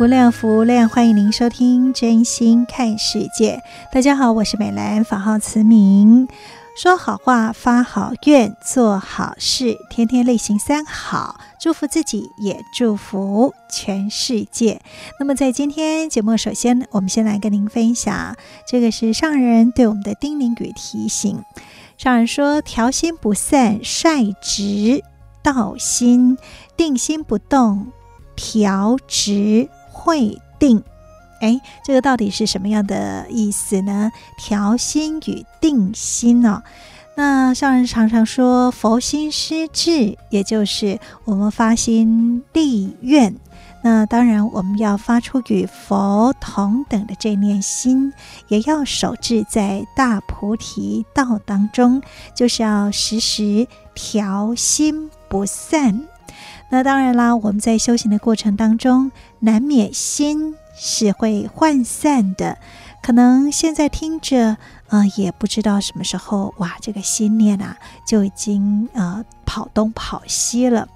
无量福量，欢迎您收听《真心看世界》。大家好，我是美兰，法号慈明。说好话，发好愿，做好事，天天类行三好，祝福自己，也祝福全世界。那么，在今天节目，首先我们先来跟您分享，这个是上人对我们的叮咛与提醒。上人说：“调心不散，率直道心，定心不动，调直。”会定，哎，这个到底是什么样的意思呢？调心与定心哦。那上人常常说，佛心施志，也就是我们发心立愿。那当然，我们要发出与佛同等的这念心，也要守志在大菩提道当中，就是要时时调心不散。那当然啦，我们在修行的过程当中，难免心是会涣散的。可能现在听着，呃，也不知道什么时候，哇，这个心念啊，就已经呃跑东跑西了。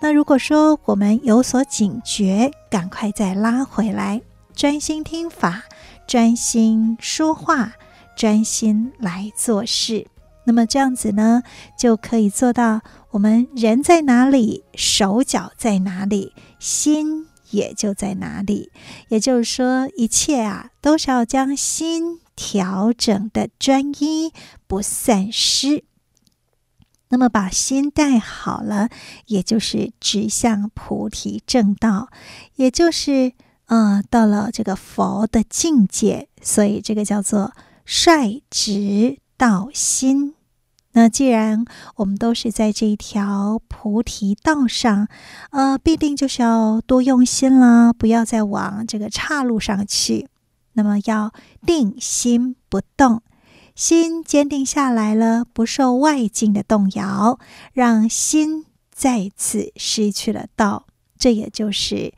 那如果说我们有所警觉，赶快再拉回来，专心听法，专心说话，专心来做事。那么这样子呢，就可以做到我们人在哪里，手脚在哪里，心也就在哪里。也就是说，一切啊，都是要将心调整的专一，不散失。那么把心带好了，也就是指向菩提正道，也就是呃，到了这个佛的境界。所以这个叫做率直。道心，那既然我们都是在这一条菩提道上，呃，必定就是要多用心了，不要再往这个岔路上去。那么要定心不动，心坚定下来了，不受外境的动摇，让心再次失去了道。这也就是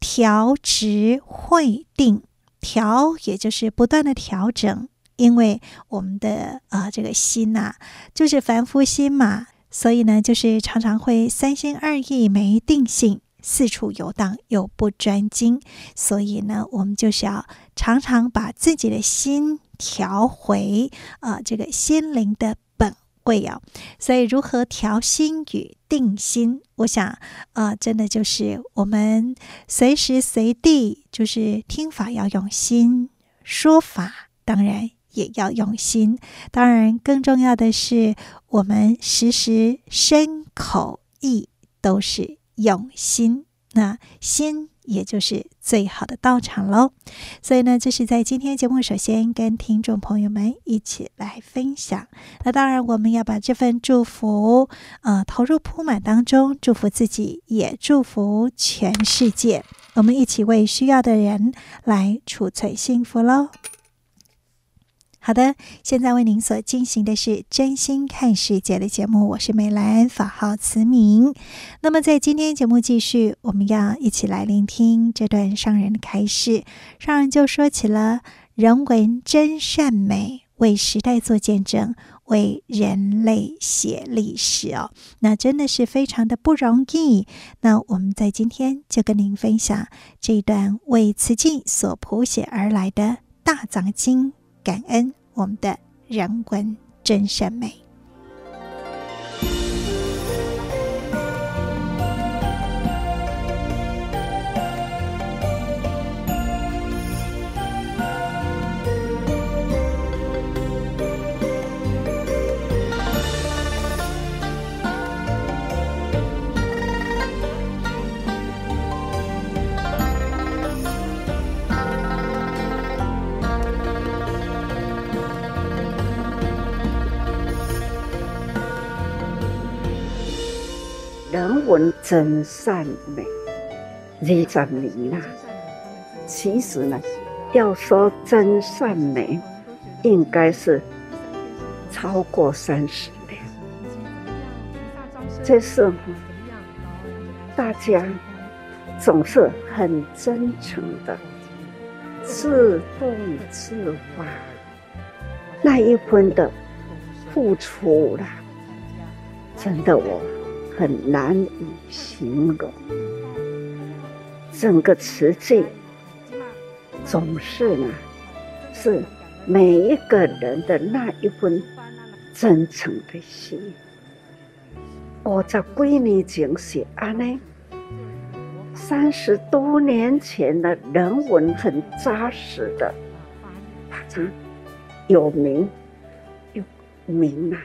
调直会定，调也就是不断的调整。因为我们的呃这个心呐、就是凡夫心嘛，所以呢，就是常常会三心二意、没定性、四处游荡又不专精。所以呢，我们就是要常常把自己的心调回啊、这个心灵的本位啊。所以，如何调心与定心，我想啊、真的就是我们随时随地就是听法要用心，说法当然。也要用心，当然更重要的是，我们时时身口意都是用心。那心也就是最好的道场喽。所以呢，这是在今天节目首先跟听众朋友们一起来分享。那当然，我们要把这份祝福，呃，投入铺满当中，祝福自己，也祝福全世界。我们一起为需要的人来储存幸福喽。好的，现在为您所进行的是真心看世界的节目，我是美兰，法号慈明。那么在今天节目继续，我们要一起来聆听这段上人的开示。上人就说起了人文真善美，为时代做见证，为人类写历史哦，那真的是非常的不容易。那我们在今天就跟您分享这一段为慈济所谱写而来的大藏经。感恩我们的人文真善美。人文真善美二十年啦。其实呢，要说真善美，应该是超过三十年。这是大家总是很真诚的，自动自发那一分的付出啦，真的我很难以形容。整个词句总是呢，是每一个人的那一份真诚的心。五十几年前写安呢，三十多年前的人文很扎实的，把它有名有名啊，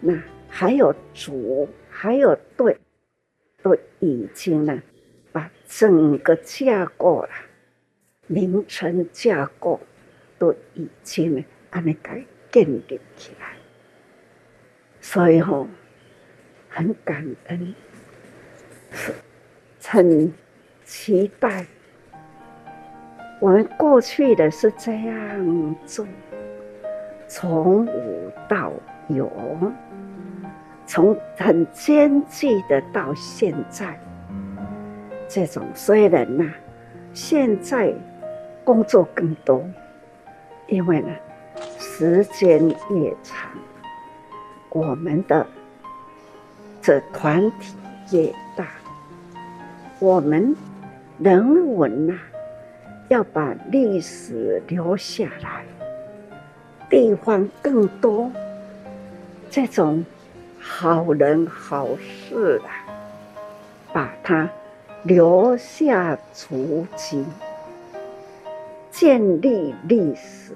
那还有主，还有对，都已经呢，把整个架构了，名称架构都已经呢，安尼改建立起来，所以吼。很感恩，很期待。我们过去的是这样做，从无到有，从很艰巨的到现在，这种虽然呐，现在工作更多，因为呢，时间越长，我们的。这团体越大，我们人文呐，要把历史留下来，地方更多，这种好人好事啊，把它留下足迹，建立历史，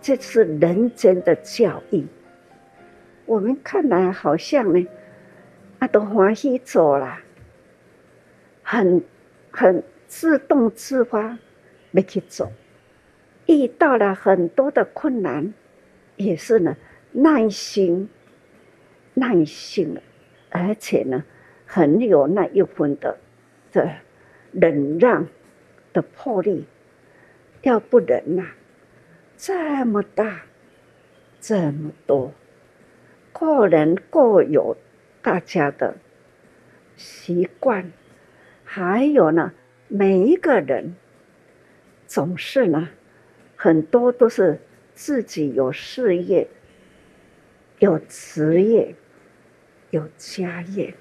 这是人间的教育。我们看来好像呢。啊，都欢喜做了，很很自动自发没去做，遇到了很多的困难，也是呢耐心，耐性，而且呢很有那一份的的忍让的魄力，要不然呐，这么大，这么多，个人各有。大家的习惯，还有呢，每一个人总是呢，很多都是自己有事业、有职业、有家业，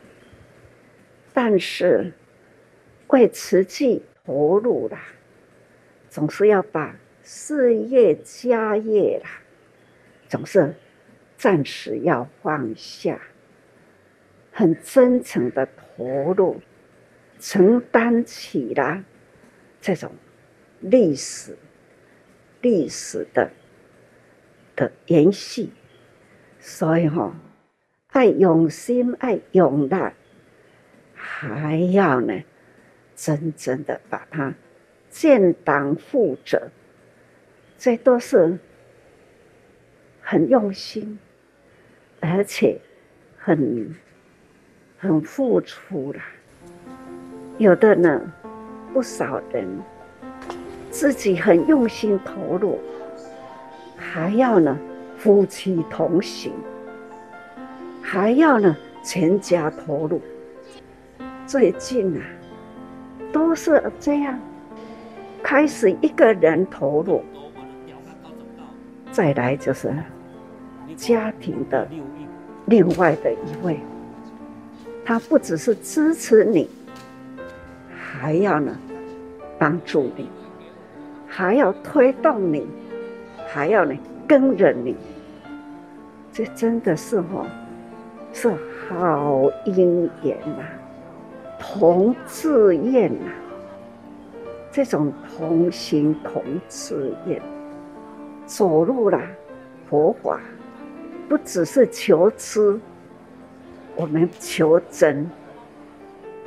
但是为瓷器投入了，总是要把事业、家业啦，总是暂时要放下。很真诚的投入，承担起了这种历史、历史的的延续，所以哈，爱用心，爱用爱，还要呢，真正的把它建档负责，这都是很用心，而且很。很付出了，有的呢，不少人自己很用心投入，还要呢夫妻同行，还要呢全家投入。最近啊，都是这样，开始一个人投入，再来就是家庭的另外的一位。他不只是支持你，还要呢帮助你，还要推动你，还要呢跟着你。这真的是哦，是好姻缘呐，同志愿呐，这种同心同志愿，走入了佛法，不只是求知。我们求真，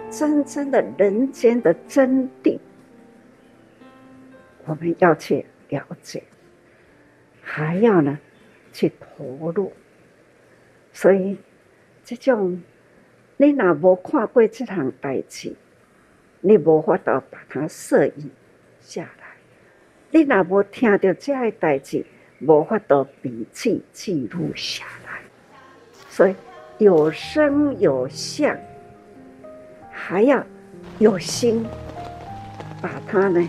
真正的人间的真谛，我们要去了解，还要呢去投入。所以，这种你若无看过这项代志，你无法度把它摄影下来；你若无听到这个代志，无法度笔记记录下来。所以有声有相，还要有心，把它呢，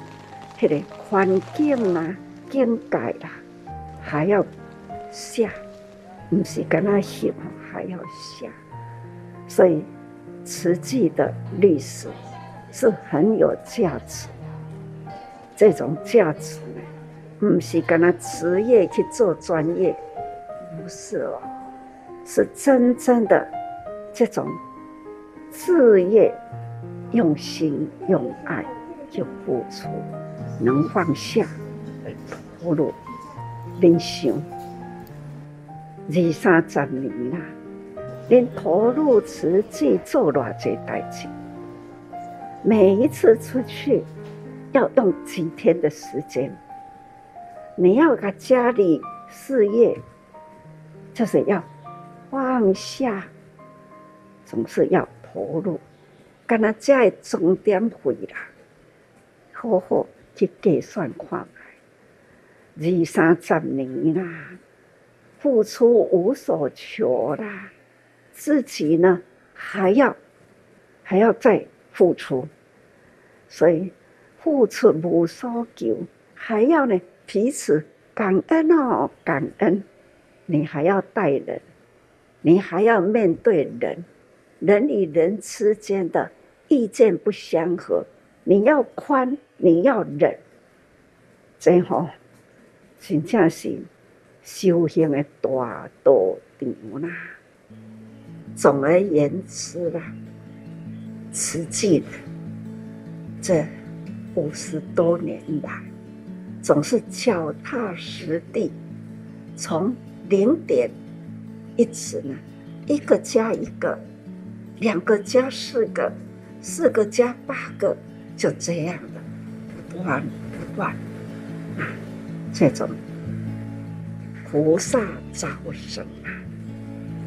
迄个环境啦、境界啦，还要下，不是跟他写，还要下。所以，瓷器的历史是很有价值。这种价值呢，不是跟他职业去做专业，不是哦，是真正的这种事业，用心用爱去付出，能放下，投入，人生二三十年啦。连投入慈济做偌济代志，每一次出去要用几天的时间。你要把家里事业，就是要放下，总是要投入。跟他家的重点回来，好好去计算看来，二三十年啦，付出无所求啦。自己呢，还要还要再付出，所以付出无所求，还要呢彼此感恩哦，感恩。你还要待人，你还要面对人，人与人之间的意见不相合，你要宽，你要忍，真好，真正是修行的大道场啦。总而言之啦，实际这五十多年来，总是脚踏实地，从零点一直呢，一个加一个，两个加四个，四个加八个，就这样的不断不断啊，这种菩萨招生啊。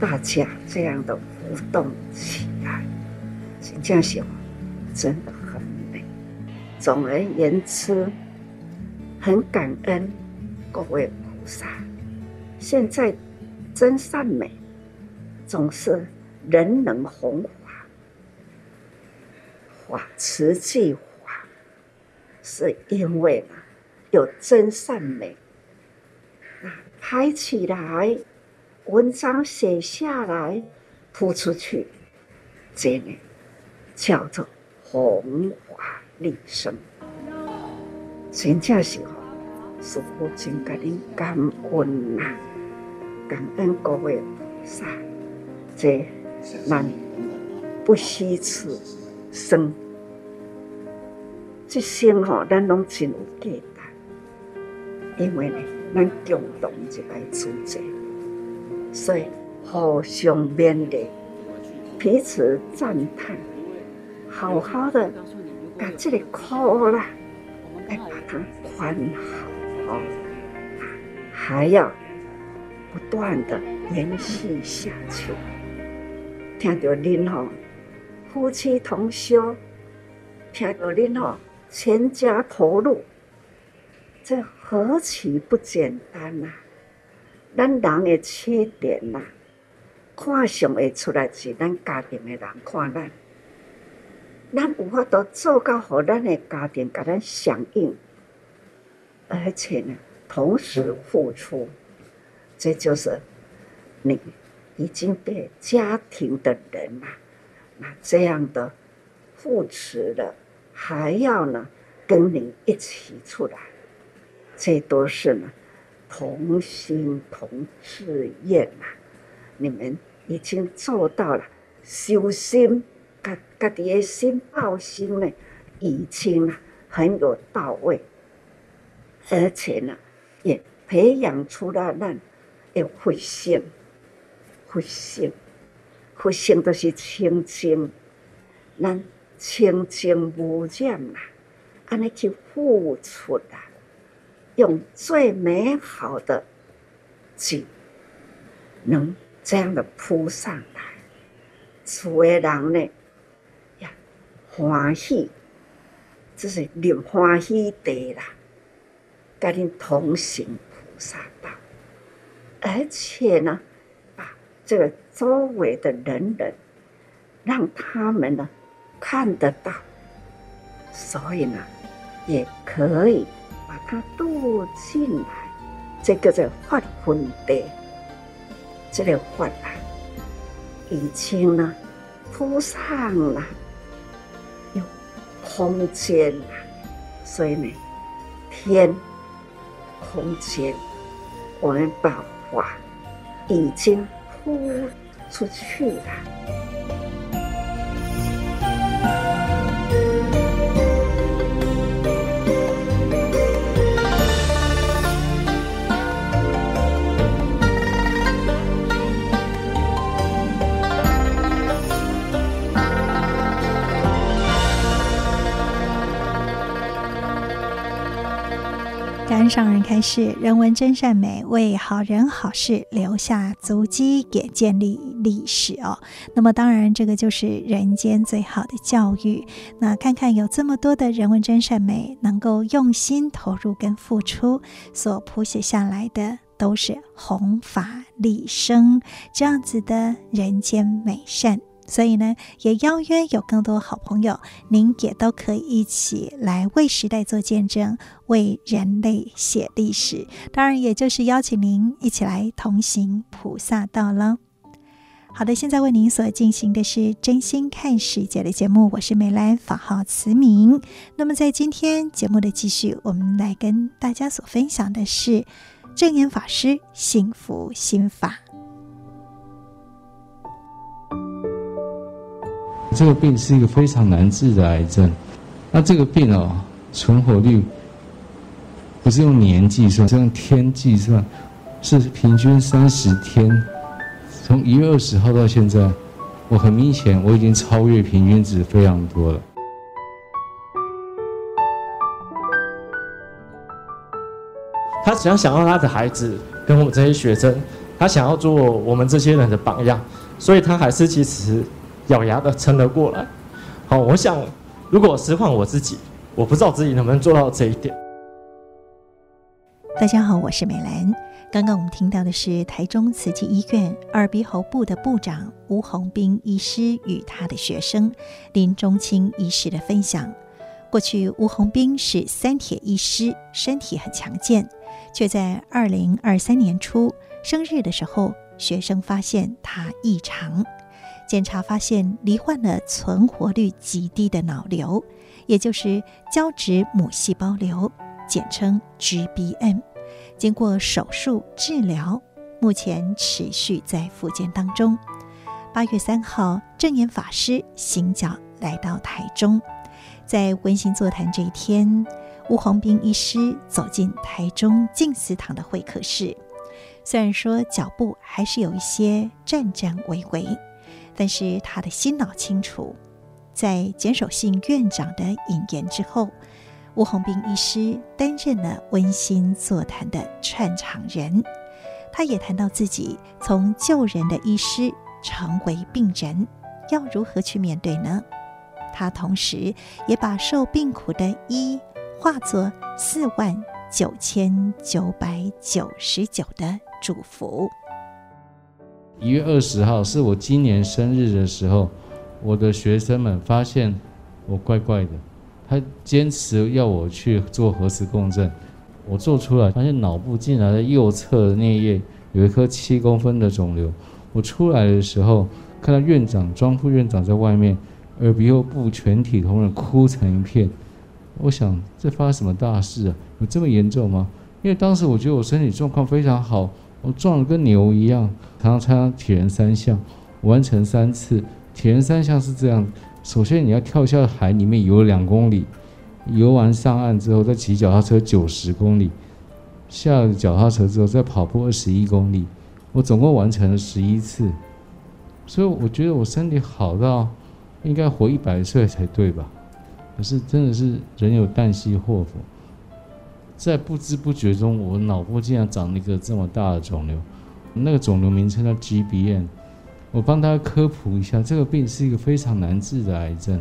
大家这样的互动起来，真正是真的很美。总而言之，很感恩各位菩萨。现在真善美，总是人人弘法，法慈济法，是因为呢有真善美那，拍起来。文章写下来，铺出去，这呢叫做弘法利生。真正是吼，师父真甲恁感恩呐，感恩各位菩萨，这咱不虚此生，这生吼咱拢真有价值，因为呢，咱共同一个主者。所以互相勉励，彼此赞叹，好好的把这里苦了，来把它宽好，还要不断的延续下去。听到您吼，夫妻同修，听到您吼，全家投入，这何其不简单呐！咱人的缺点呐，看上会出来是咱家庭的人看咱，咱有法度做到好，咱的家庭甲咱响应，而且呢，同时付出，这就是你已经被家庭的人呐，那这样的扶持了，还要呢跟你一起出来，这都是呢。同心同志愿呐，你们已经做到了修心，家家己的心报心呢，已经很有到位，而且呢，也培养出了咱的佛性，佛性，佛性都是清净，咱清净无染呐，安尼去付出啊。用最美好的景，能这样的铺上来，厝的人呢，呀欢喜，这是令欢喜地啦，跟你同行菩萨道，而且呢，把这个周围的人人，让他们呢看得到，所以呢，也可以把他渡进来，这个叫发昏地，这个发啊。已经呢，铺上了有空间了，所以呢，天空间，我们把法已经铺出去了。上人开示：人文真善美，为好人好事留下足迹，也建立历史哦。那么，当然，这个就是人间最好的教育。那看看有这么多的人文真善美，能够用心投入跟付出，所谱写下来的，都是弘法利生这样子的人间美善。所以呢，也邀约有更多好朋友，您也都可以一起来为时代做见证，为人类写历史。当然，也就是邀请您一起来同行菩萨道了。好的，现在为您所进行的是真心看世界的节目，我是美兰，法号慈明。那么在今天节目的继续，我们来跟大家所分享的是证严法师幸福心法。这个病是一个非常难治的癌症，那这个病哦，存活率不是用年计算，是用天计算，是平均三十天。从一月二十号到现在，我很明显我已经超越平均值非常多了。他只要想要他的孩子跟我们这些学生，他想要做我们这些人的榜样，所以他还是其实。咬牙的撑了过来。好，我想，如果实换我自己，我不知道自己能不能做到这一点。大家好，我是美兰。刚刚我们听到的是台中慈济医院耳鼻喉部的部长吴宏斌医师与他的学生林中清医师的分享。过去吴宏斌是三铁医师，身体很强健，却在二零二三年初生日的时候，学生发现他异常。检查发现罹患了存活率极低的脑瘤，也就是胶质母细胞瘤，简称 GBM。经过手术治疗，目前持续在复健当中。八月三号，证严法师行脚来到台中，在温馨座谈这一天，吴宏斌医师走进台中静思堂的会客室，虽然说脚步还是有一些颤颤巍巍。但是他的心脑清楚，在简守信院长的引言之后，吴宏斌医师担任了温馨座谈的串场人。他也谈到自己从救人的医师成为病人，要如何去面对呢？他同时也把受病苦的医化作四万九千九百九十九的祝福。一月二十号是我今年生日的时候，我的学生们发现我怪怪的，他坚持要我去做核磁共振，我做出来发现脑部竟然在右侧的颞叶有一颗七公分的肿瘤。我出来的时候看到院长庄副院长在外面，耳鼻喉部全体同仁哭成一片。我想这发生什么大事啊？有这么严重吗？因为当时我觉得我身体状况非常好。我壮得跟牛一样，常常参加铁人三项，完成三次。铁人三项是这样：首先你要跳下海里面游两公里，游完上岸之后再骑脚踏车九十公里，下了脚踏车之后再跑步二十一公里。我总共完成了十一次，所以我觉得我身体好到应该活一百岁才对吧？可是真的是人有旦夕祸福。在不知不觉中，我脑部竟然长了一个这么大的肿瘤，那个肿瘤名称叫 GBM，我帮大家科普一下，这个病是一个非常难治的癌症。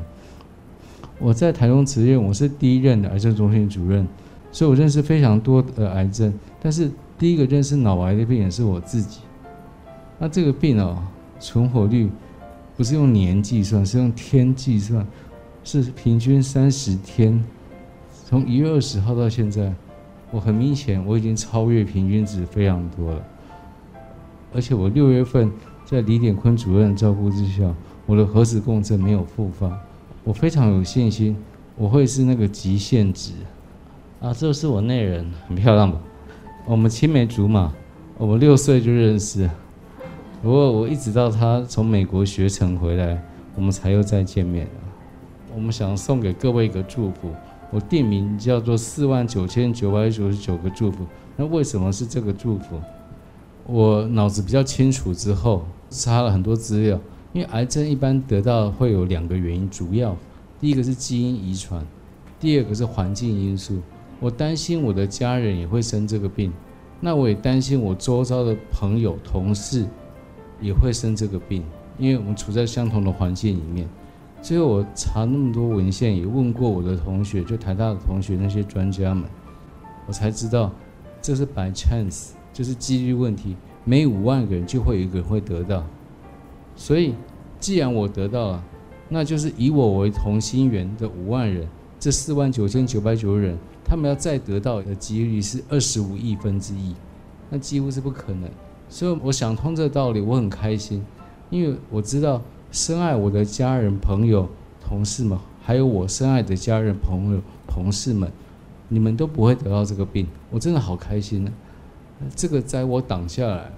我在台中慈院，我是第一任的癌症中心主任，所以我认识非常多的癌症。但是第一个认识脑癌的病人是我自己。那这个病哦，存活率不是用年计算，是用天计算，是平均三十天。从一月二十号到现在，我很明显我已经超越平均值非常多了。而且我六月份。在李典坤主任照顾之下，我的核磁共振没有复发，我非常有信心，我会是那个极限值。啊，这是我内人，很漂亮吧？我们青梅竹马，我们六岁就认识，不过我一直到他从美国学成回来，我们才又再见面。我们想送给各位一个祝福，我店名叫做四万九千九百九十九个祝福。那为什么是这个祝福？我脑子比较清楚之后，查了很多资料。因为癌症一般得到会有两个原因，主要第一个是基因遗传，第二个是环境因素。我担心我的家人也会生这个病，那我也担心我周遭的朋友、同事也会生这个病，因为我们处在相同的环境里面。最后我查那么多文献，也问过我的同学，就台大的同学那些专家们，我才知道这是 by chance。就是几率问题，每五万个人就会有一个人会得到，所以既然我得到了，那就是以我为同心圆的五万人，这四万九千九百九人，他们要再得到的几率是二十五亿分之一，那几乎是不可能。所以我想通这个道理，我很开心，因为我知道深爱我的家人、朋友、同事们，还有我深爱的家人、朋友、同事们，你们都不会得到这个病，我真的好开心呢。这个灾我挡下来，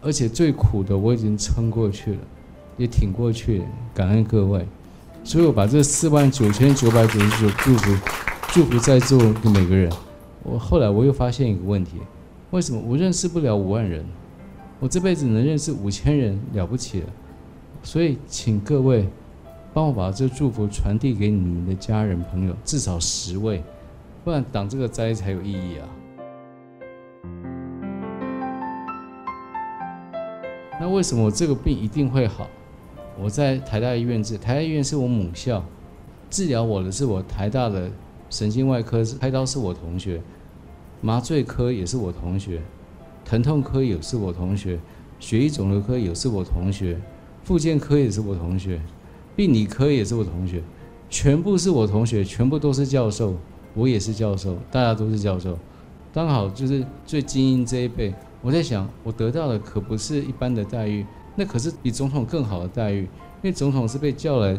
而且最苦的我已经撑过去了，也挺过去了，感恩各位。所以我把这四万九千九百九十九祝福，祝福在座的每个人。我后来我又发现一个问题：为什么我认识不了五万人？我这辈子能认识五千人了不起了。所以请各位帮我把这祝福传递给你们的家人朋友，至少十位，不然挡这个灾才有意义啊。那为什么我这个病一定会好？我在台大医院治，台大医院是我母校，治疗我的是我台大的神经外科，开刀是我同学，麻醉科也是我同学，疼痛科也是我同学，血液肿瘤科也是我同学，复健科也是我同学，病理科也是我同学，全部是我同学，全部都是教授，我也是教授，大家都是教授，刚好就是最精英这一辈。我在想，我得到的可不是一般的待遇，那可是比总统更好的待遇。因为总统是被叫来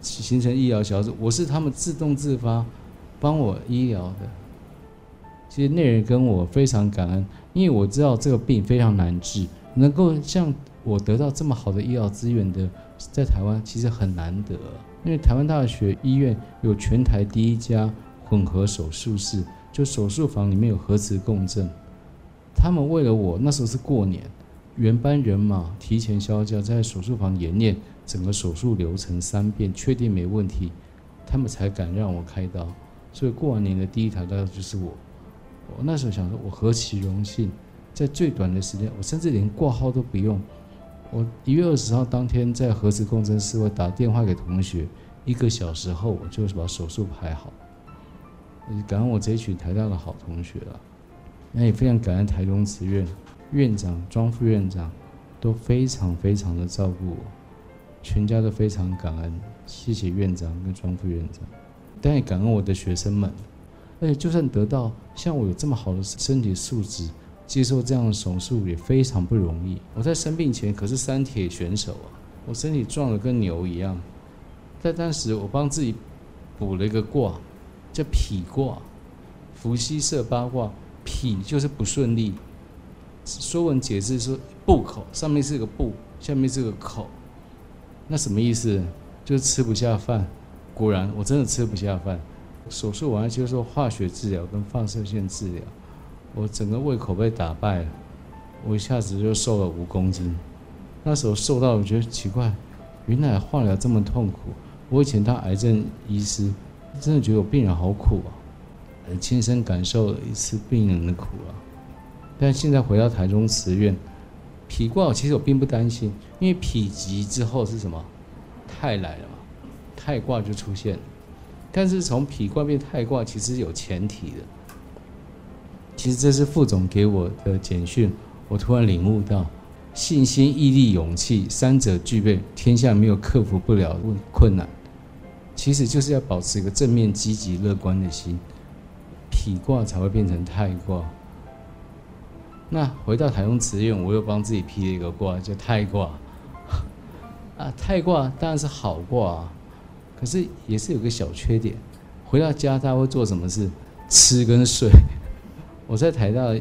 形成医疗小组，我是他们自动自发帮我医疗的。其实那人跟我非常感恩，因为我知道这个病非常难治，能够像我得到这么好的医疗资源的，在台湾其实很难得。因为台湾大学医院有全台第一家混合手术室，就手术房里面有核磁共振。他们为了我，那时候是过年，原班人马提前销假，在手术房演练整个手术流程三遍，确定没问题，他们才敢让我开刀。所以过完年的第一台刀就是我。我那时候想说，我何其荣幸，在最短的时间，我甚至连挂号都不用。我一月二十号当天在核磁共振室，我打电话给同学，一个小时后我就把手术排好。感恩我这一群台大的好同学了。那也非常感恩台中慈院院长庄副院长，都非常非常的照顾我，全家都非常感恩，谢谢院长跟庄副院长，但也感恩我的学生们，而且就算得到像我有这么好的身体素质，接受这样的手术也非常不容易。我在生病前可是三铁选手啊，我身体壮得跟牛一样，在当时我帮自己补了一个卦，叫脾卦，伏羲射八卦。脾就是不顺利，《说文解字》说不口，上面是个不，下面是个口，那什么意思？就是吃不下饭。果然，我真的吃不下饭。手术完了接受化学治疗跟放射线治疗，我整个胃口被打败了，我一下子就瘦了五公斤。那时候瘦到我觉得奇怪，原来化疗这么痛苦。我以前当癌症医师，真的觉得我病人好苦啊。亲身感受了一次病人的苦啊！但现在回到台中慈院，否卦其实我并不担心，因为否极之后是什么？泰来了嘛，泰卦就出现了。但是从否卦变泰卦，其实有前提的。其实这是副总给我的简讯，我突然领悟到，信心、毅力、勇气三者具备，天下没有克服不了问困难。其实就是要保持一个正面、积极、乐观的心，否卦才会变成泰卦。那回到台中慈院，我又帮自己批了一个卦，叫泰卦。啊，泰卦当然是好卦啊，可是也是有个小缺点。回到家，他会做什么事？吃跟睡。我在台大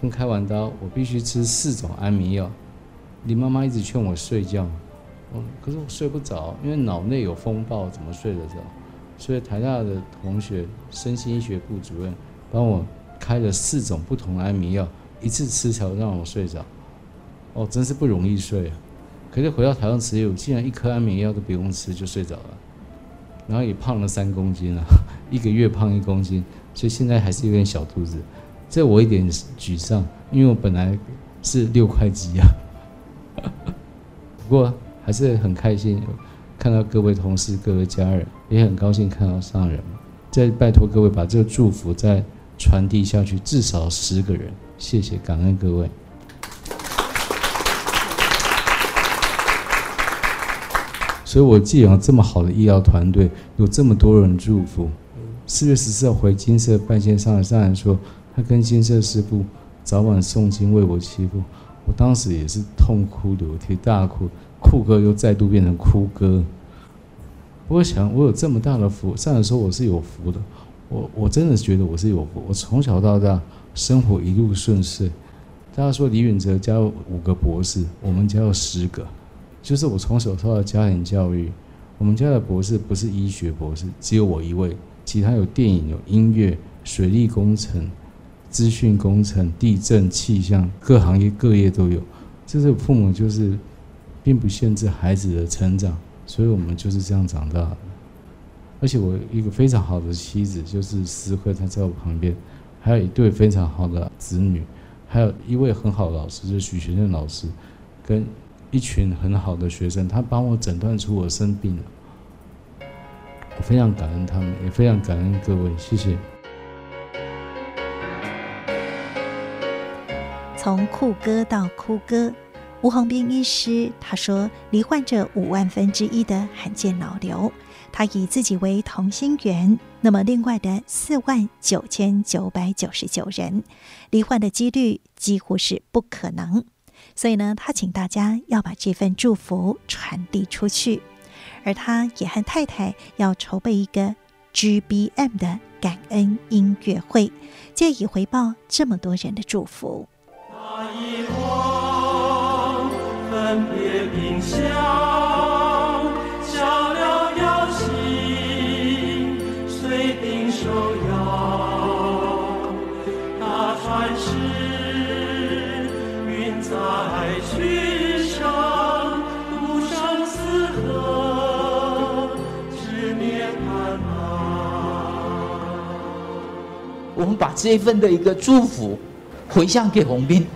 刚开完刀，我必须吃四种安眠药。林妈妈一直劝我睡觉，可是我睡不着，因为脑内有风暴，怎么睡得着？所以台大的同学，身心医学部主任帮我开了四种不同的安眠药。一次吃才让我睡着，哦，真是不容易睡啊！可是回到台湾持有，竟然一颗安眠药都不用吃就睡着了，然后也胖了三公斤了，一个月胖一公斤，所以现在还是有点小肚子，这我一点沮丧，因为我本来是六块几啊，不过还是很开心看到各位同事、各位家人，也很高兴看到上人，再拜托各位把这个祝福再传递下去，至少十个人。谢谢，感恩各位。所以，我既有这么好的医疗团队，有这么多人祝福。四月十四号回金色拜见上，上人说他跟金色师父早晚诵经为我祈福，我当时也是痛哭流涕，大哭，哭哥又再度变成哭歌。我想，我有这么大的福，上来说我是有福的，我我真的觉得我是有福，我从小到大。生活一路顺遂。大家说李远哲家有五个博士，我们家有十个。就是我从小受到家庭教育，我们家的博士不是医学博士，只有我一位，其他有电影、有音乐、水利工程、资讯工程、地震、气象，各行业各业都有。这是父母就是，并不限制孩子的成长，所以我们就是这样长大的。而且我一个非常好的妻子就是思慧，她在我旁边。还有一对非常好的子女，还有一位很好的老师，就是许学正老师，跟一群很好的学生，他帮我诊断出我生病了。我非常感恩他们，也非常感恩各位，谢谢。从酷哥到哭哥，吴宏斌医师他说，罹患着五万分之一的罕见脑瘤。他以自己为同心圆，那么另外的四万九千九百九十九人罹患的几率几乎是不可能，所以呢，他请大家要把这份祝福传递出去，而他也和太太要筹备一个 GBM 的感恩音乐会，借以回报这么多人的祝福。那一光分别我们把这一份的一个祝福回向给宏斌，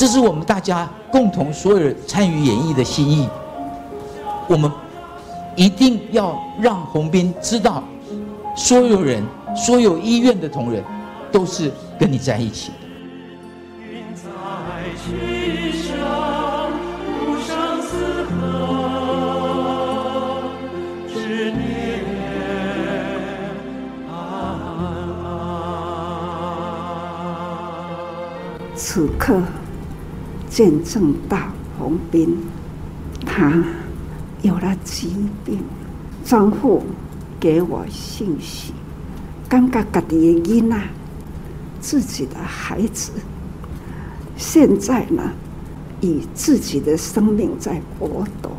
这是我们大家共同所有人参与演绎的心意。我们一定要让洪斌知道，所有人、所有医院的同仁都是跟你在一起的。此刻见证到洪斌，他有了疾病。丈夫给我信息，感觉家己的囡啊，自己的孩子，现在呢，以自己的生命在搏斗，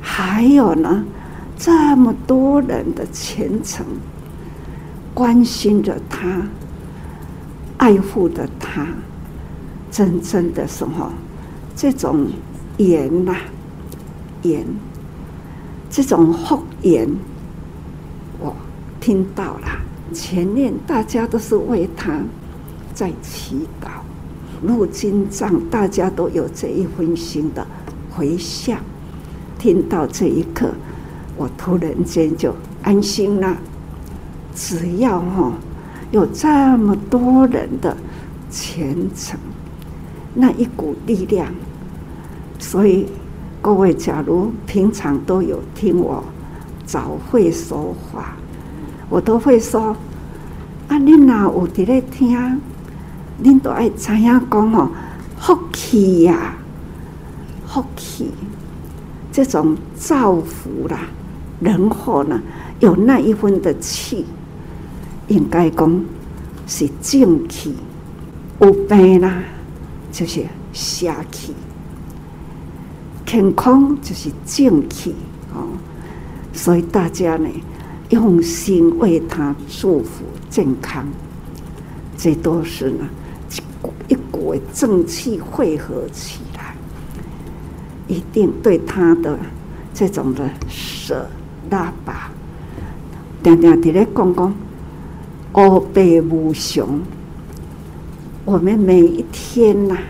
还有呢，这么多人的虔诚，关心着他，爱护着他。真正的什么？这种缘呐，缘，这种福缘，我听到了。前面大家都是为他在祈祷，入经藏，大家都有这一份心的回向。听到这一刻，我突然间就安心了。只要哈有这么多人的虔诚，那一股力量，所以各位，假如平常都有听我早会说话，我都会说：啊，你哪有在咧听？恁都爱知影讲哦，福气呀，福气，这种造福啦，然后呢，有那一分的气，应该讲是正气，有病啦，就是邪气，健康就是正气哦。所以大家呢，用心为他祝福健康，这都是呢。一股正气汇合起来，一定对他的这种的舍拉拔，定定地来讲讲，乌白无常。我们每一天呐、啊，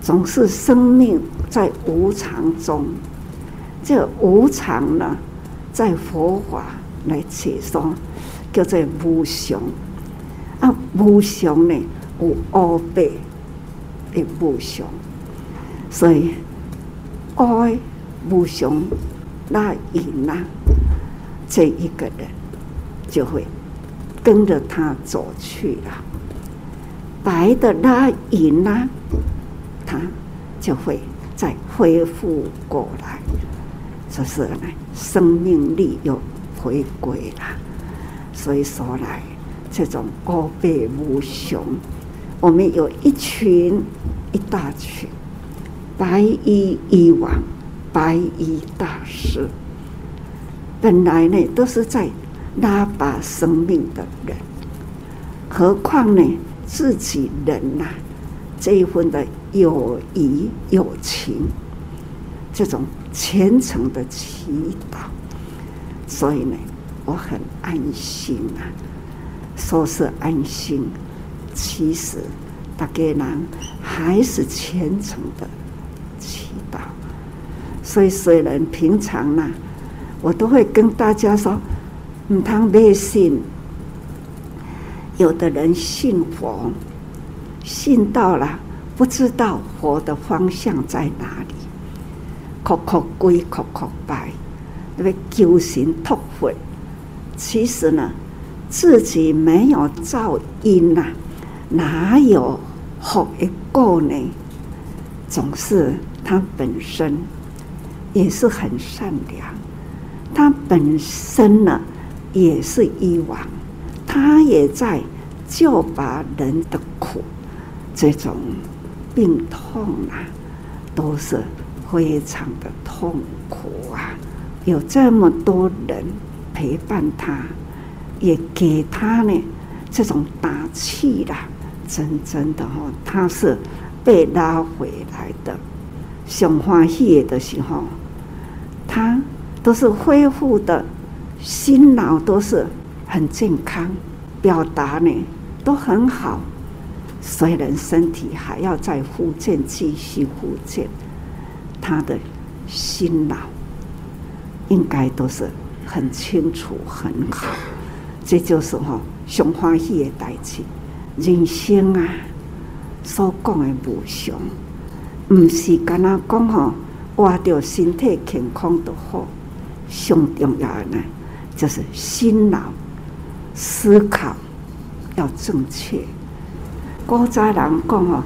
总是生命在无常中。这无常呢，在佛法来解说，叫做无常。啊，无常呢？有乌白的无常，所以爱无常那赢呐，这一个人就会跟着他走去了。白的那赢呐，他就会再恢复过来，就是呢，生命力又回归了。所以说来，这种乌白无穷。我们有一群一大群白衣医王、白衣大师，本来呢都是在拉拔生命的人，何况呢自己人呐、啊，这一份的友谊友情，这种虔诚的祈祷，所以呢我很安心啊，说是安心。其实，大家人还是虔诚的祈祷。所以，虽然平常呢，我都会跟大家说，唔通迷信。有的人信佛，信到了不知道佛的方向在哪里，叩叩跪，叩叩拜，那个求神托佛。其实呢，自己没有造因呐。哪有好一个呢？总是他本身也是很善良，他本身呢也是医王，他也在救拔人的苦，这种病痛啊，都是非常的痛苦啊。有这么多人陪伴他，也给他呢这种打气啦。真正的哈，他是被拉回来的。上欢喜的时候，他都是恢复的，心脑都是很健康，表达呢都很好。虽然身体还要再复健，继续复健，他的心脑应该都是很清楚很好。这就是哈上欢喜的代志。人生啊，所讲的无常，唔是干那讲吼，活着身体健康就好。上重要的呢，就是心脑思考要正确。古早人讲哦，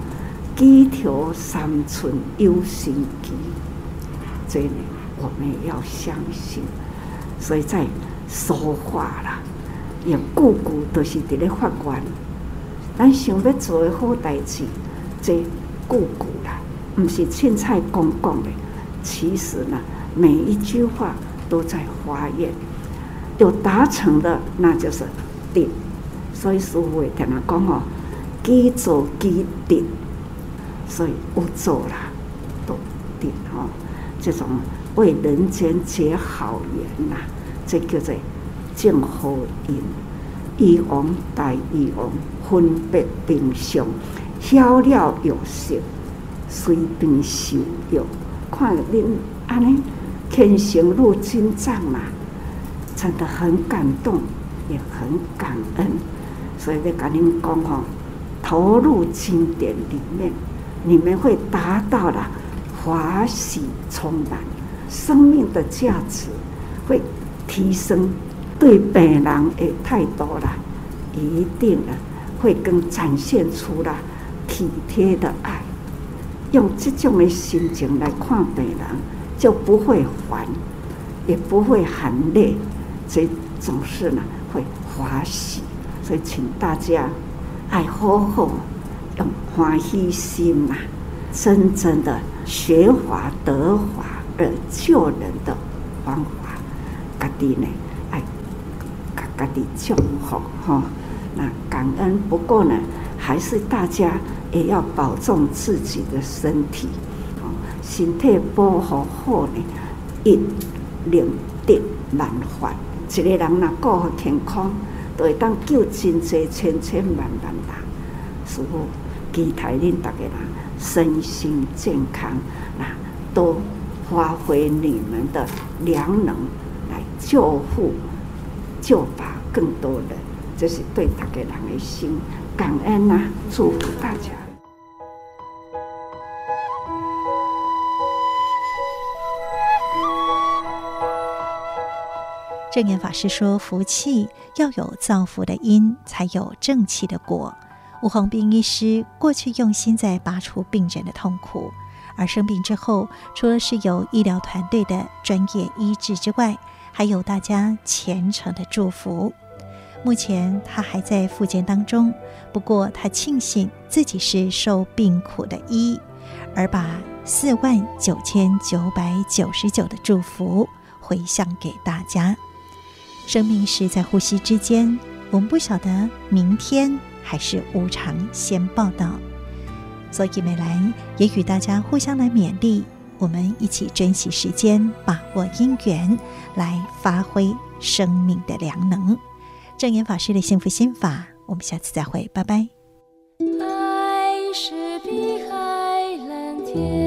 几条三寸有神机，这呢我们也要相信。所以在说话啦，也句句都是伫咧发愿。咱想要做诶好代志，这句句啦，不是凊彩讲讲的。其实呢，每一句话都在发愿，有达成的，那就是定。所以师傅会跟他讲哦，既做既定，所以有做啦，都定哦。这种为人间结好缘呐，这叫做正好因。医王大医王，分别平常，晓了有性，随便受用。看恁安尼虔诚如金藏嘛，真的很感动，也很感恩。所以要跟恁讲吼，投入经典里面，你们会达到了欢喜充满，生命的价值会提升，对病人也太多了，一定的会更展现出了体贴的爱。用这种的心情来看病人，就不会烦，也不会很累，这总是呢会欢喜。所以请大家爱好好用欢喜心呐，真正的学法得法而救人的方法，家己呢爱家家己祝福哈。那感恩，不过呢，还是大家。也要保重自己的身体，哦，身体保护好呢，一两得万法。一个人若顾好健康，就会当救真济千千万万人。师父期待恁大家人身心健康，那多发挥你们的良能来救护、救拔更多人，这是对大家人的心感恩呐、啊！祝福大家。证严法师说：“福气要有造福的因，才有正气的果。”吴宏斌医师过去用心在拔除病人的痛苦，而生病之后，除了是有医疗团队的专业医治之外，还有大家虔诚的祝福。目前他还在复健当中，不过他庆幸自己是受病苦的医，而把四万九千九百九十九的祝福回向给大家。生命是在呼吸之间，我们不晓得明天还是无常先报道，所以美兰也与大家互相来勉励，我们一起珍惜时间，把握因缘，来发挥生命的良能。正言法师的幸福心法，我们下次再会，拜拜。爱是碧海蓝天。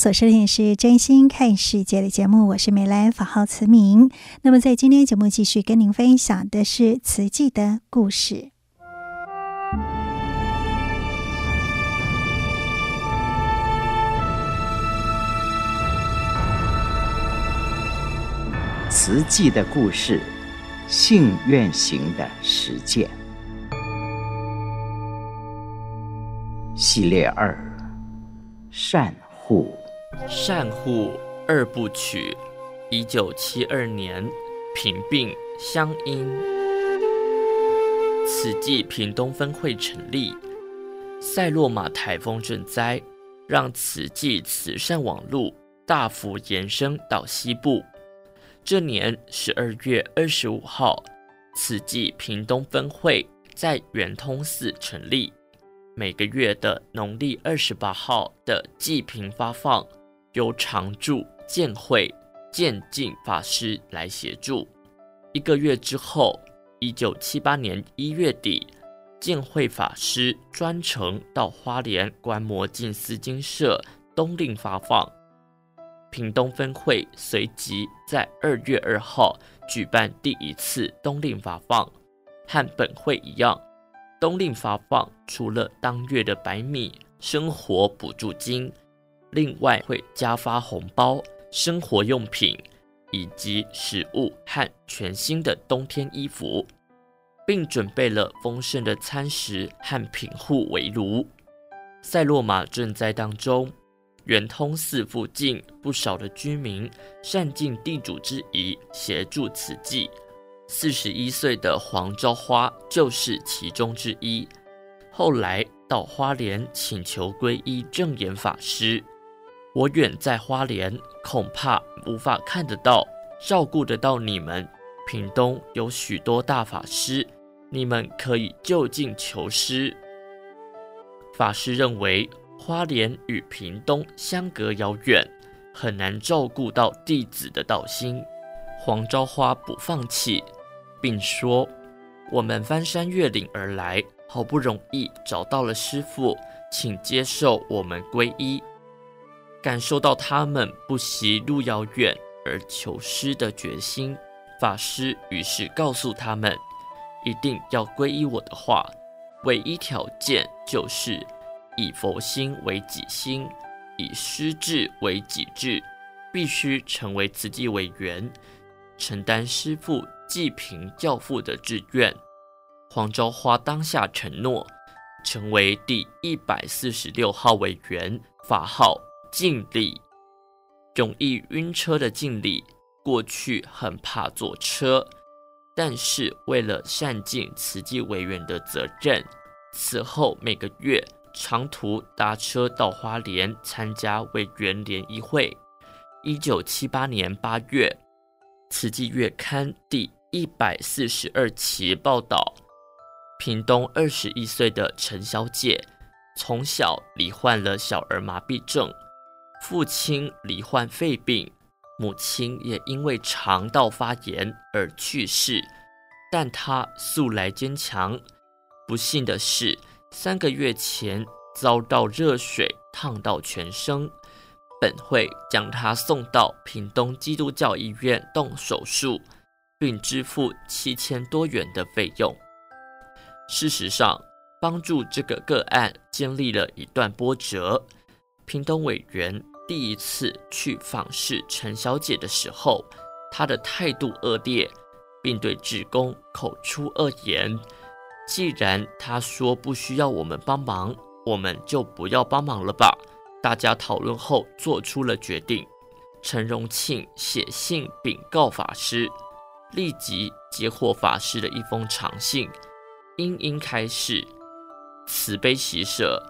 所收听的是《真心看世界》的节目，我是美兰，法号慈明。那么，在今天节目继续跟您分享的是慈济的故事。慈济的故事，信愿行的实践，系列二，善护。善护二部曲，一九七二年，平病乡音，慈济屏东分会成立。塞洛玛台风赈灾，让慈济慈善网路大幅延伸到西部。这年十二月二十五号，慈济屏东分会在圆通寺成立。每个月的农历二十八号的济贫发放，由常住建慧建进法师来协助。一个月之后，一九七八年一月底，建慧法师专程到花莲观摩静思精舍冬令发放。屏东分会随即在二月二号举办第一次冬令发放。和本会一样，冬令发放除了当月的白米生活补助金，另外会加发红包、生活用品以及食物和全新的冬天衣服，并准备了丰盛的餐食和品户围炉。赛洛玛賑灾当中，圆通寺附近不少的居民善尽地主之谊，协助此济。四十一岁的黄昭花就是其中之一。后来到花莲请求皈依正言法师。我远在花莲，恐怕无法看得到、照顾得到你们。屏东有许多大法师，你们可以就近求师。法师认为花莲与屏东相隔遥远，很难照顾到弟子的道心。黄昭花不放弃，并说：“我们翻山越岭而来，好不容易找到了师父，请接受我们皈依。”感受到他们不惜路遥远而求师的决心，法师于是告诉他们：“一定要皈依我的话。”唯一条件就是以佛心为己心，以师志为己志，必须成为慈济委员，承担师父济贫教父的志愿。黄昭花当下承诺，成为第一百四十六号委员，法号敬礼，容易晕车的敬礼，过去很怕坐车。但是为了善尽慈济委员的责任，此后每个月长途搭车到花莲参加委员联谊会。一九七八年八月，《慈济月刊》第一百四十二期报道，屏东二十一岁的陈小姐，从小罹患了小儿麻痹症，父亲罹患肺病。母亲也因为肠道发炎而去世，但他素来坚强。不幸的是，三个月前遭到热水烫到全身，本会将他送到屏东基督教医院动手术，并支付七千多元的费用。事实上，帮助这个个案经历了一段波折。屏东委员。第一次去访视陈小姐的时候，她的态度恶劣，并对职工口出恶言。既然她说不需要我们帮忙，我们就不要帮忙了吧。大家讨论后做出了决定。陈荣庆写信禀告法师，立即接获法师的一封长信，殷殷开示，慈悲喜舍。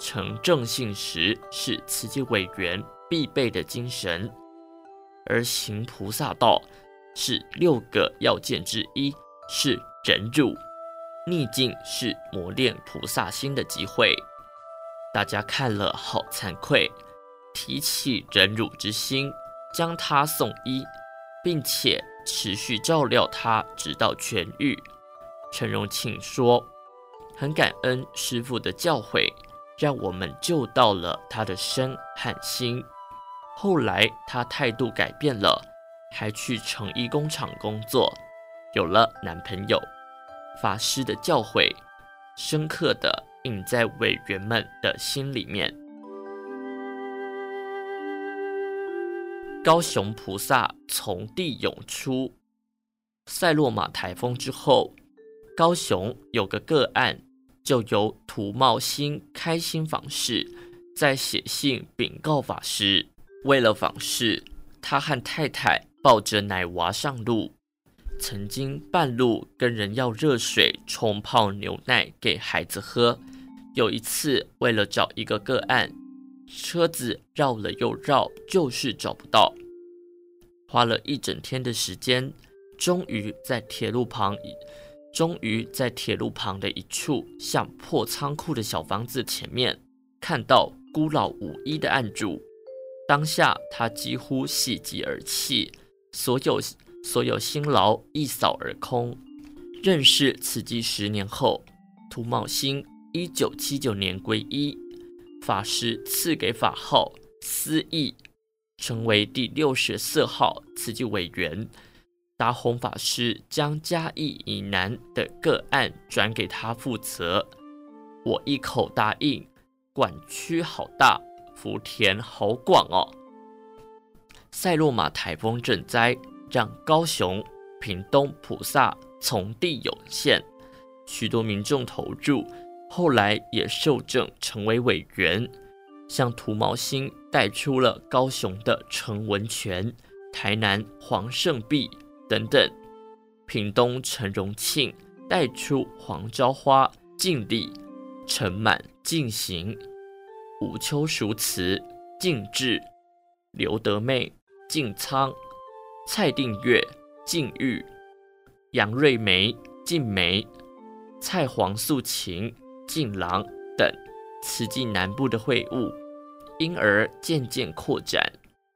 成正信时是慈济委员必备的精神，而行菩萨道是六个要件之一，是忍辱。逆境是磨练菩萨心的机会。大家看了好惭愧，提起忍辱之心，将他送医，并且持续照料他，直到痊愈。陈荣庆说：“很感恩师父的教诲。”让我们救到了他的身和心。后来他态度改变了，还去成衣工厂工作，有了男朋友。法师的教诲深刻的印在委员们的心里面。高雄菩萨从地涌出，塞洛玛台风之后，高雄有个个案。就由涂茂兴开心访视，再写信禀告法师。为了访视，他和太太抱着奶娃上路，曾经半路跟人要热水冲泡牛奶给孩子喝。有一次，为了找一个个案，车子绕了又绕，就是找不到，花了一整天的时间，终于在铁路旁。终于在铁路旁的一处像破仓库的小房子前面，看到孤老无依的案主。当下他几乎喜极而泣，所有所有辛劳一扫而空。认识慈济十年后，涂茂兴一九七九年皈依，法师赐给法号思义，成为第六十四号慈济委员。达宏法师将嘉义以南的个案转给他负责。我一口答应，管区好大，福田好广哦。赛洛玛台风赈灾，让高雄、屏东菩萨从地涌现，许多民众投注，后来也受证成为委员，向涂毛星带出了高雄的陈文泉、台南黄胜碧等等，屏东陈荣庆带出黄朝花、净利、陈满、净行、吴秋淑慈、净志、刘德妹。静仓、蔡定月、静玉、杨瑞梅、静梅、蔡黄素琴、静郎等慈济南部的会务，因而渐渐扩展。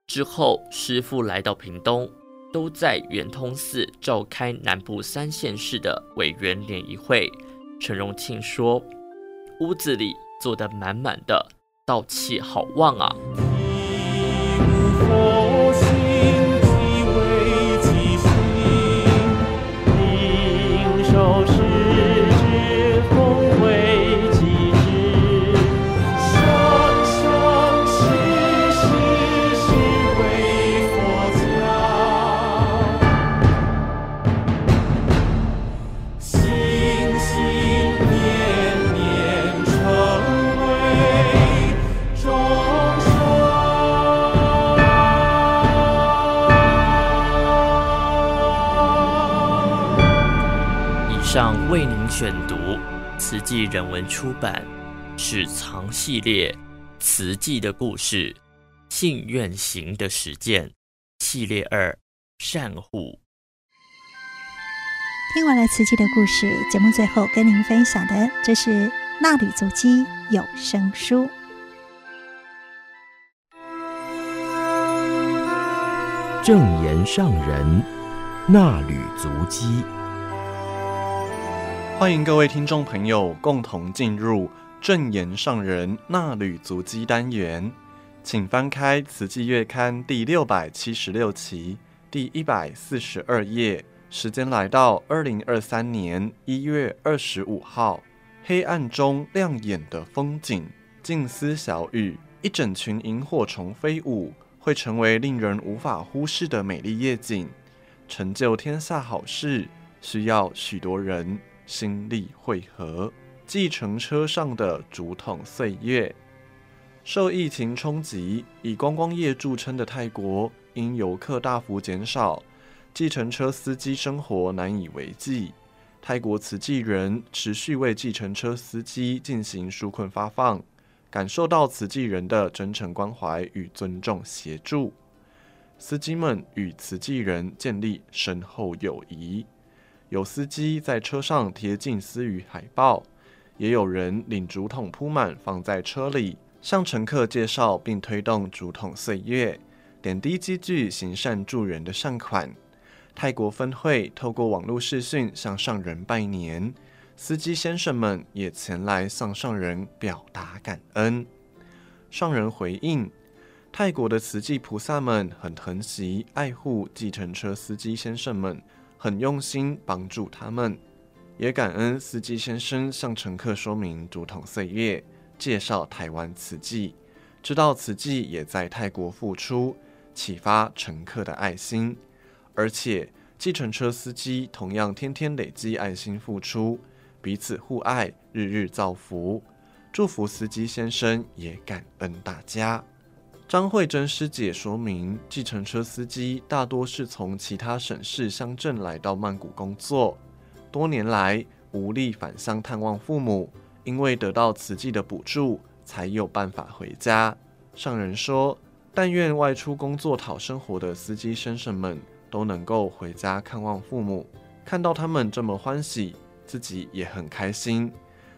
之后，师傅来到屏东，都在圆通寺召开南部三县市的委员联谊会。陈荣庆说：“屋子里坐得满满的，道气好旺啊！”为您选读慈济人文出版《史藏系列》慈济的故事，信愿行的实践系列二善护。听完了慈济的故事，节目最后跟您分享的，这是纳履足迹有声书。正言上人纳履足迹。欢迎各位听众朋友共同进入正言上人衲履足迹单元，请翻开《慈济月刊》第六百七十六期第一百四十二页。时间来到二零二三年一月二十五号，黑暗中亮眼的风景，静思小雨，一整群萤火虫飞舞，会成为令人无法忽视的美丽夜景。成就天下好事，需要许多人。心力汇合，计程车上的竹筒岁月。受疫情冲击，以观光业著称的泰国，因游客大幅减少，计程车司机生活难以为继。泰国慈济人持续为计程车司机进行纾困发放，感受到慈济人的真诚关怀与尊重协助，司机们与慈济人建立深厚友谊。有司机在车上贴静思语海报，也有人领竹筒铺满放在车里，向乘客介绍并推动竹筒岁月，点滴积聚行善助人的善款。泰国分会透过网络视讯向上人拜年，司机先生们也前来向上人表达感恩。上人回应：泰国的慈济菩萨们很疼惜爱护计程车司机先生们。很用心帮助他们，也感恩司机先生向乘客说明竹筒岁月，介绍台湾瓷器，知道瓷器也在泰国付出，启发乘客的爱心。而且计程车司机同样天天累积爱心付出，彼此互爱，日日造福。祝福司机先生，也感恩大家。张慧珍师姐说明，计程车司机大多是从其他省市乡镇来到曼谷工作，多年来无力返乡探望父母，因为得到慈济的补助，才有办法回家。上人说，但愿外出工作讨生活的司机先生们都能够回家看望父母，看到他们这么欢喜，自己也很开心，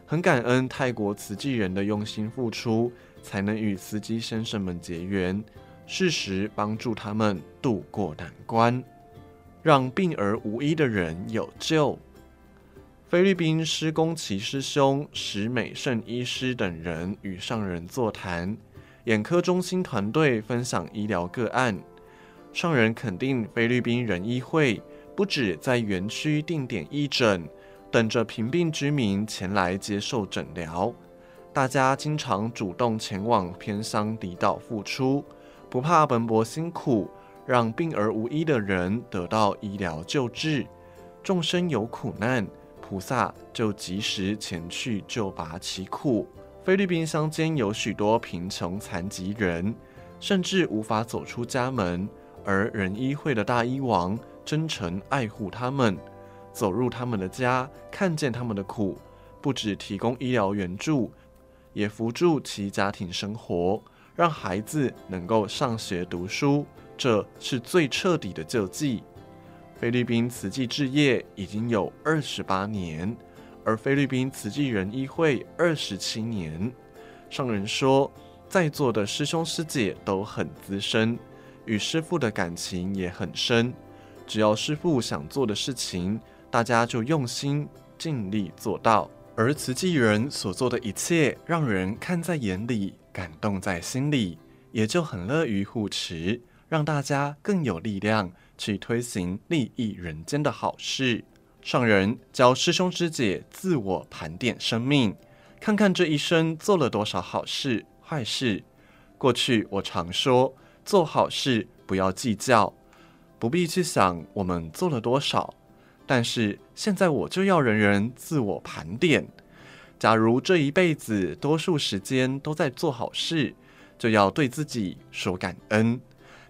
很感恩泰国慈济人的用心付出。才能与司机先生们结缘，适时帮助他们渡过难关，让病而无医的人有救。菲律宾施工奇师兄石美胜医师等人与上人座谈，眼科中心团队分享医疗个案，上人肯定菲律宾仁医会不止在园区定点义诊，等着贫病居民前来接受诊疗。大家经常主动前往偏乡离岛付出，不怕奔波辛苦，让病而无医的人得到医疗救治。众生有苦难，菩萨就及时前去救拔其苦。菲律宾乡间有许多贫穷残疾人，甚至无法走出家门，而仁医会的大医王真诚爱护他们，走入他们的家，看见他们的苦，不只提供医疗援助。也扶助其家庭生活，让孩子能够上学读书，这是最彻底的救济。菲律宾慈济置业已经有二十八年，而菲律宾慈济仁医会二十七年。上人说，在座的师兄师姐都很资深，与师父的感情也很深。只要师父想做的事情，大家就用心尽力做到。而慈济人所做的一切，让人看在眼里，感动在心里，也就很乐于护持，让大家更有力量去推行利益人间的好事。上人教师兄师姐自我盘点生命，看看这一生做了多少好事、坏事。过去我常说，做好事不要计较，不必去想我们做了多少。但是现在我就要人人自我盘点。假如这一辈子多数时间都在做好事，就要对自己说感恩，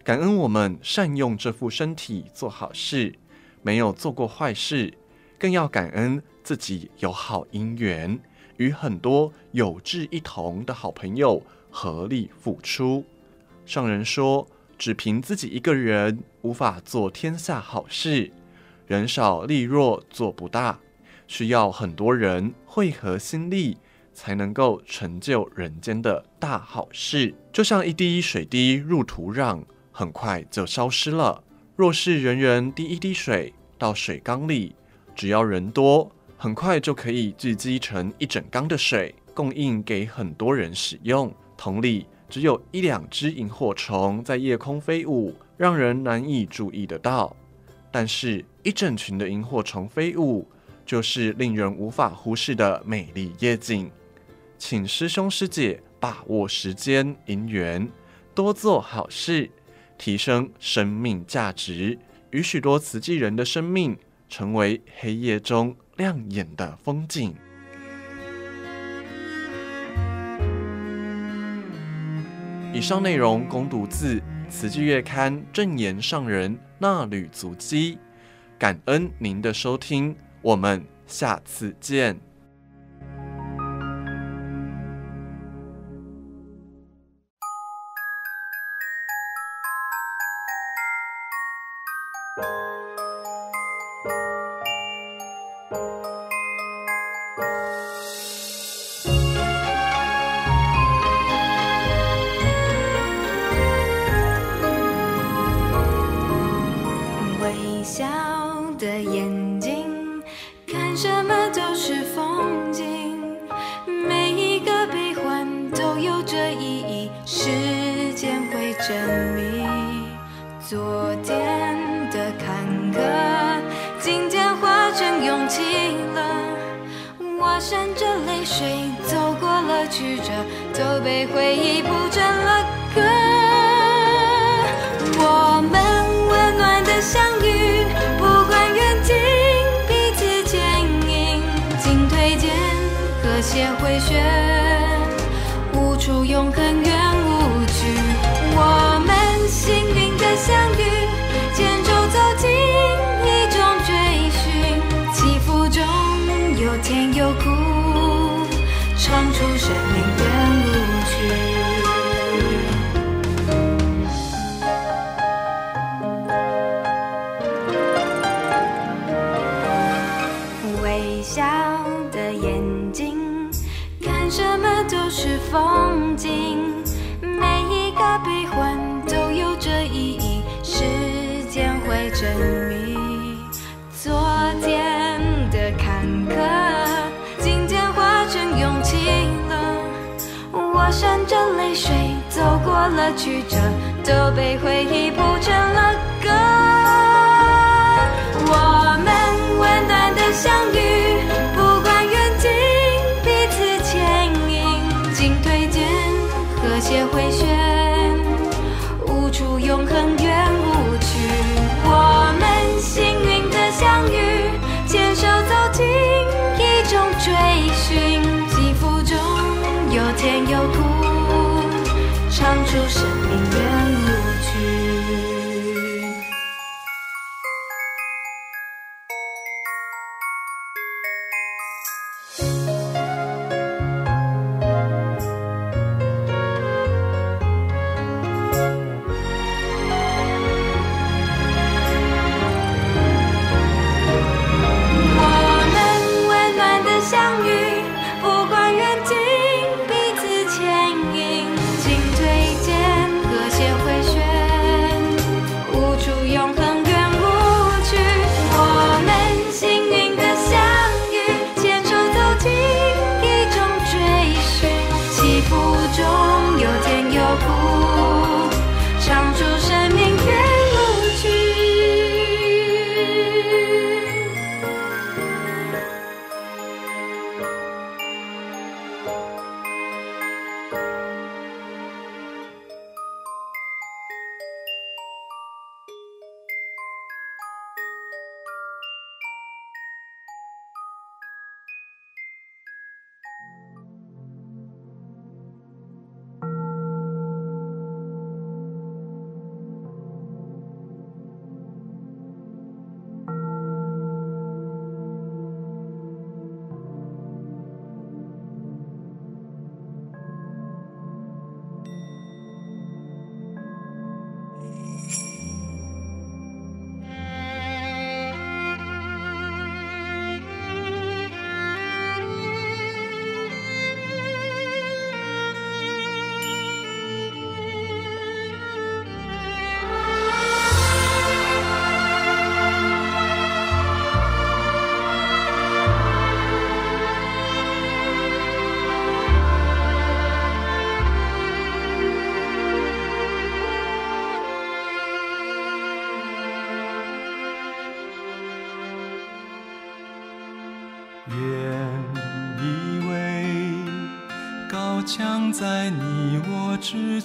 感恩我们善用这副身体做好事，没有做过坏事，更要感恩自己有好因缘，与很多有志一同的好朋友合力付出。上人说，只凭自己一个人无法做天下好事。人少力弱做不大，需要很多人汇合心力，才能够成就人间的大好事。就像一滴水滴入土壤，很快就消失了。若是人人滴一滴水到水缸里，只要人多，很快就可以聚集成一整缸的水，供应给很多人使用。同理，只有一两只萤火虫在夜空飞舞，让人难以注意得到。但是，一整群的萤火虫飞舞，就是令人无法忽视的美丽夜景。请师兄师姐把握时间、因缘，多做好事，提升生命价值，与许多慈济人的生命成为黑夜中亮眼的风景。以上内容供读自。《慈济月刊》正言上人衲履足迹，感恩您的收听，我们下次见。akan 了曲折，都被回忆铺成了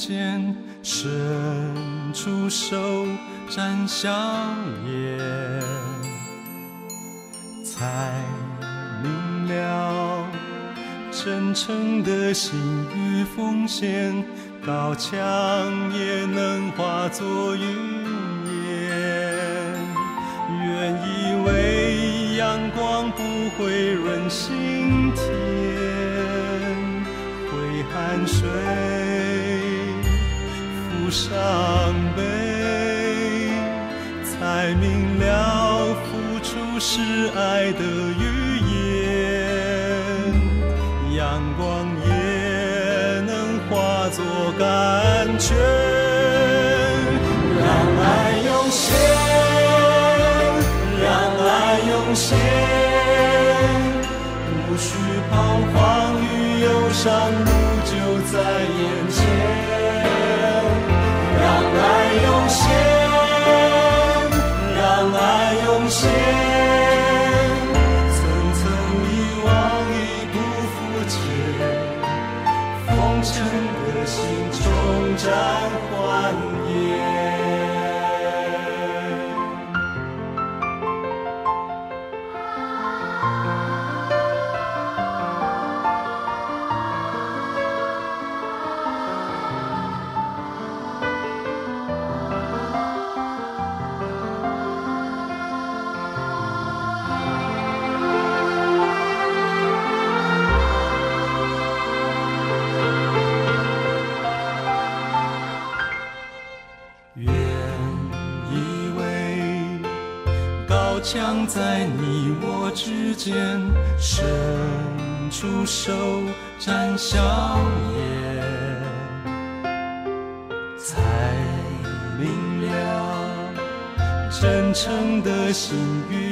间，伸出手展笑颜，才明了真诚的心与奉献，高墙也能化作云烟。原以为阳光不会润心田。汗水伤悲，才明了付出是爱的语言。阳光也能化作甘泉，让爱涌现，让爱涌现，无需彷徨与忧伤。间，伸出手展笑颜，才明了真诚的心愿。